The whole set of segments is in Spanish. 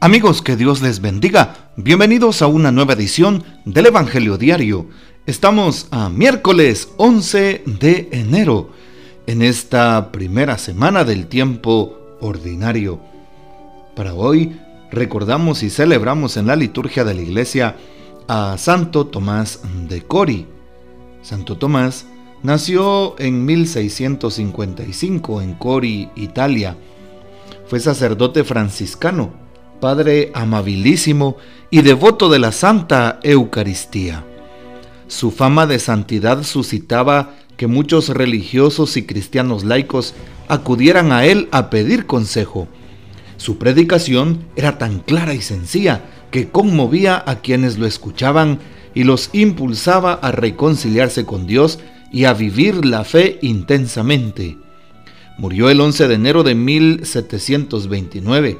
Amigos, que Dios les bendiga. Bienvenidos a una nueva edición del Evangelio Diario. Estamos a miércoles 11 de enero, en esta primera semana del tiempo ordinario. Para hoy recordamos y celebramos en la liturgia de la iglesia a Santo Tomás de Cori. Santo Tomás nació en 1655 en Cori, Italia. Fue sacerdote franciscano Padre amabilísimo y devoto de la Santa Eucaristía. Su fama de santidad suscitaba que muchos religiosos y cristianos laicos acudieran a él a pedir consejo. Su predicación era tan clara y sencilla que conmovía a quienes lo escuchaban y los impulsaba a reconciliarse con Dios y a vivir la fe intensamente. Murió el 11 de enero de 1729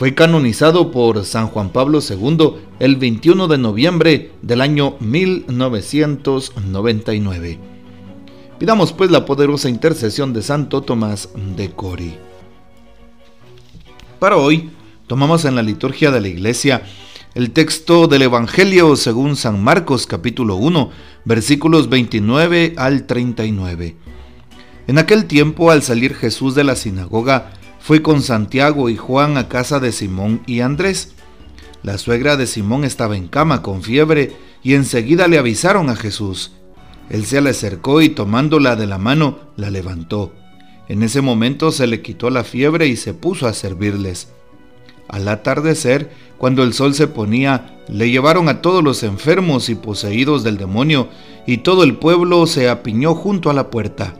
fue canonizado por San Juan Pablo II el 21 de noviembre del año 1999. Pidamos pues la poderosa intercesión de Santo Tomás de Cori. Para hoy tomamos en la liturgia de la iglesia el texto del Evangelio según San Marcos capítulo 1 versículos 29 al 39. En aquel tiempo al salir Jesús de la sinagoga, fue con Santiago y Juan a casa de Simón y Andrés. La suegra de Simón estaba en cama con fiebre y enseguida le avisaron a Jesús. Él se le acercó y tomándola de la mano, la levantó. En ese momento se le quitó la fiebre y se puso a servirles. Al atardecer, cuando el sol se ponía, le llevaron a todos los enfermos y poseídos del demonio, y todo el pueblo se apiñó junto a la puerta.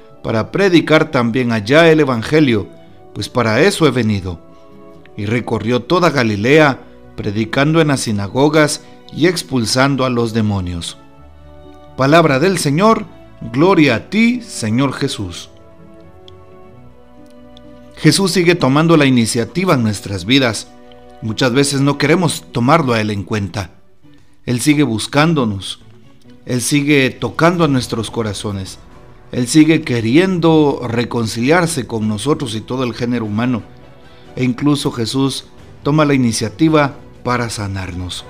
para predicar también allá el Evangelio, pues para eso he venido. Y recorrió toda Galilea, predicando en las sinagogas y expulsando a los demonios. Palabra del Señor, gloria a ti, Señor Jesús. Jesús sigue tomando la iniciativa en nuestras vidas. Muchas veces no queremos tomarlo a Él en cuenta. Él sigue buscándonos. Él sigue tocando a nuestros corazones. Él sigue queriendo reconciliarse con nosotros y todo el género humano. E incluso Jesús toma la iniciativa para sanarnos.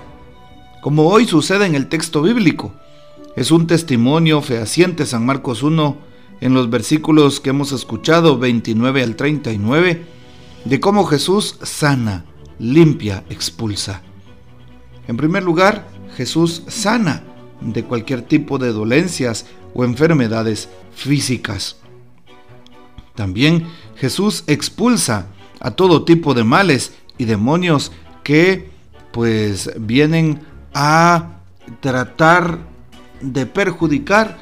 Como hoy sucede en el texto bíblico. Es un testimonio fehaciente San Marcos 1 en los versículos que hemos escuchado 29 al 39 de cómo Jesús sana, limpia, expulsa. En primer lugar, Jesús sana de cualquier tipo de dolencias o enfermedades físicas. También Jesús expulsa a todo tipo de males y demonios que pues vienen a tratar de perjudicar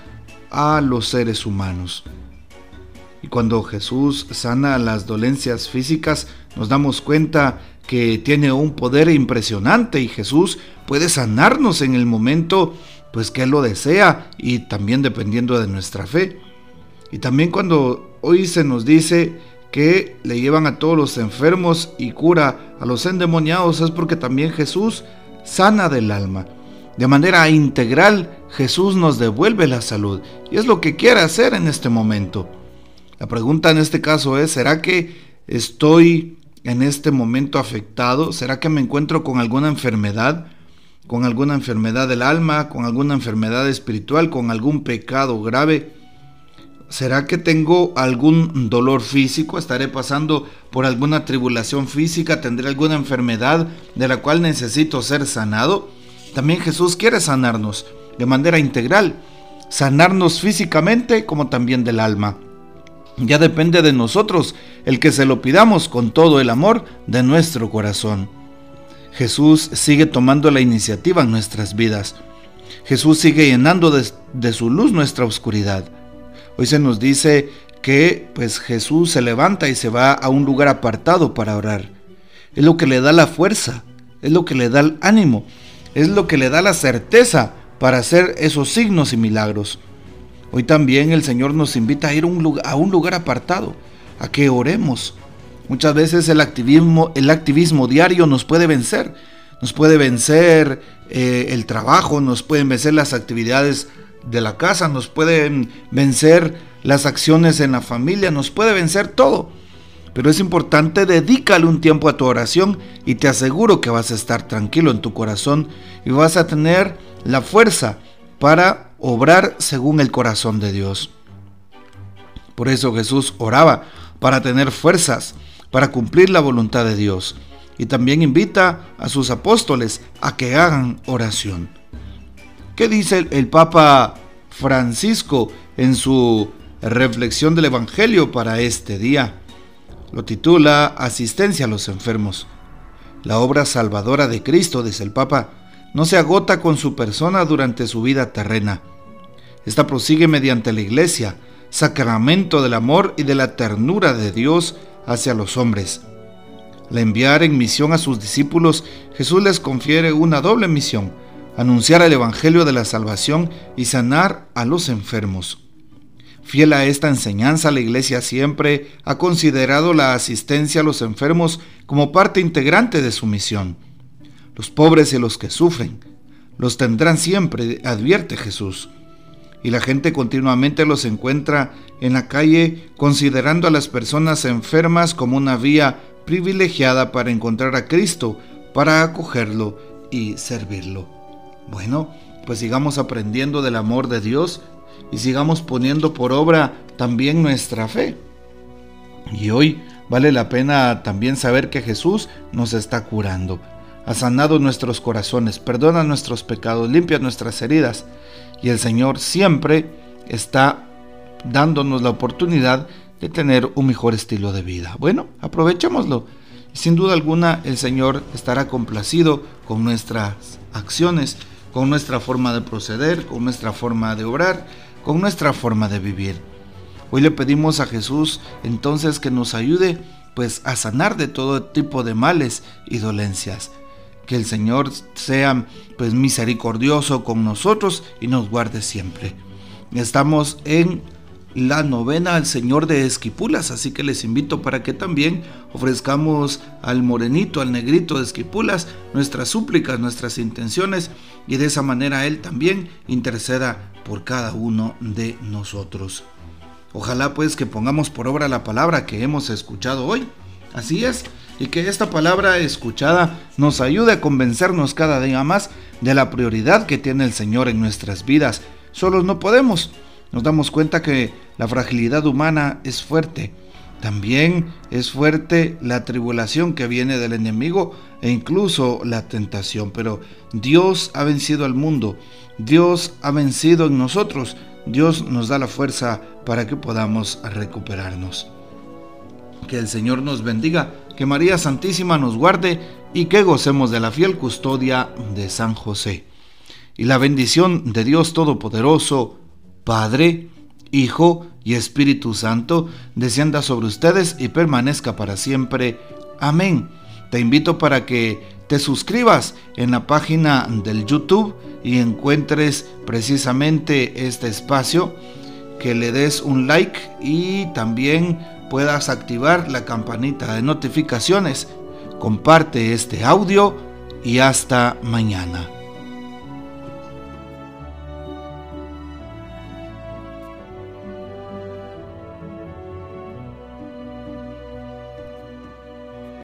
a los seres humanos. Y cuando Jesús sana las dolencias físicas, nos damos cuenta que tiene un poder impresionante y Jesús puede sanarnos en el momento pues que Él lo desea y también dependiendo de nuestra fe. Y también cuando hoy se nos dice que le llevan a todos los enfermos y cura a los endemoniados es porque también Jesús sana del alma. De manera integral Jesús nos devuelve la salud y es lo que quiere hacer en este momento. La pregunta en este caso es, ¿será que estoy en este momento afectado? ¿Será que me encuentro con alguna enfermedad? Con alguna enfermedad del alma, con alguna enfermedad espiritual, con algún pecado grave? ¿Será que tengo algún dolor físico? ¿Estaré pasando por alguna tribulación física? ¿Tendré alguna enfermedad de la cual necesito ser sanado? También Jesús quiere sanarnos de manera integral, sanarnos físicamente como también del alma. Ya depende de nosotros el que se lo pidamos con todo el amor de nuestro corazón. Jesús sigue tomando la iniciativa en nuestras vidas. Jesús sigue llenando de, su luz nuestra oscuridad. Hoy se nos dice que pues Jesús se levanta y se va a un lugar apartado para orar. es lo que le da la fuerza, es lo que le da el ánimo, es lo que le da la certeza para hacer esos signos y milagros. Hoy también el Señor nos invita a ir a un lugar apartado, a que oremos. Muchas veces el activismo, el activismo diario nos puede vencer. Nos puede vencer eh, el trabajo, nos pueden vencer las actividades de la casa, nos pueden vencer las acciones en la familia, nos puede vencer todo. Pero es importante, dedícale un tiempo a tu oración y te aseguro que vas a estar tranquilo en tu corazón y vas a tener la fuerza para obrar según el corazón de Dios. Por eso Jesús oraba para tener fuerzas, para cumplir la voluntad de Dios. Y también invita a sus apóstoles a que hagan oración. ¿Qué dice el Papa Francisco en su reflexión del Evangelio para este día? Lo titula Asistencia a los enfermos. La obra salvadora de Cristo, dice el Papa, no se agota con su persona durante su vida terrena. Esta prosigue mediante la Iglesia, sacramento del amor y de la ternura de Dios hacia los hombres. Al enviar en misión a sus discípulos, Jesús les confiere una doble misión, anunciar el Evangelio de la salvación y sanar a los enfermos. Fiel a esta enseñanza, la Iglesia siempre ha considerado la asistencia a los enfermos como parte integrante de su misión. Los pobres y los que sufren los tendrán siempre, advierte Jesús. Y la gente continuamente los encuentra en la calle considerando a las personas enfermas como una vía privilegiada para encontrar a Cristo, para acogerlo y servirlo. Bueno, pues sigamos aprendiendo del amor de Dios y sigamos poniendo por obra también nuestra fe. Y hoy vale la pena también saber que Jesús nos está curando. Ha sanado nuestros corazones, perdona nuestros pecados, limpia nuestras heridas. Y el Señor siempre está dándonos la oportunidad de tener un mejor estilo de vida. Bueno, aprovechémoslo. Sin duda alguna el Señor estará complacido con nuestras acciones, con nuestra forma de proceder, con nuestra forma de obrar con nuestra forma de vivir. Hoy le pedimos a Jesús entonces que nos ayude pues a sanar de todo tipo de males y dolencias. Que el Señor sea pues misericordioso con nosotros y nos guarde siempre. Estamos en la novena al Señor de Esquipulas, así que les invito para que también ofrezcamos al morenito, al negrito de Esquipulas, nuestras súplicas, nuestras intenciones y de esa manera Él también interceda por cada uno de nosotros. Ojalá pues que pongamos por obra la palabra que hemos escuchado hoy. Así es, y que esta palabra escuchada nos ayude a convencernos cada día más de la prioridad que tiene el Señor en nuestras vidas. Solos no podemos nos damos cuenta que la fragilidad humana es fuerte. También es fuerte la tribulación que viene del enemigo e incluso la tentación. Pero Dios ha vencido al mundo. Dios ha vencido en nosotros. Dios nos da la fuerza para que podamos recuperarnos. Que el Señor nos bendiga, que María Santísima nos guarde y que gocemos de la fiel custodia de San José. Y la bendición de Dios Todopoderoso, Padre, Hijo y Espíritu Santo, descienda sobre ustedes y permanezca para siempre. Amén. Te invito para que te suscribas en la página del YouTube y encuentres precisamente este espacio, que le des un like y también puedas activar la campanita de notificaciones. Comparte este audio y hasta mañana.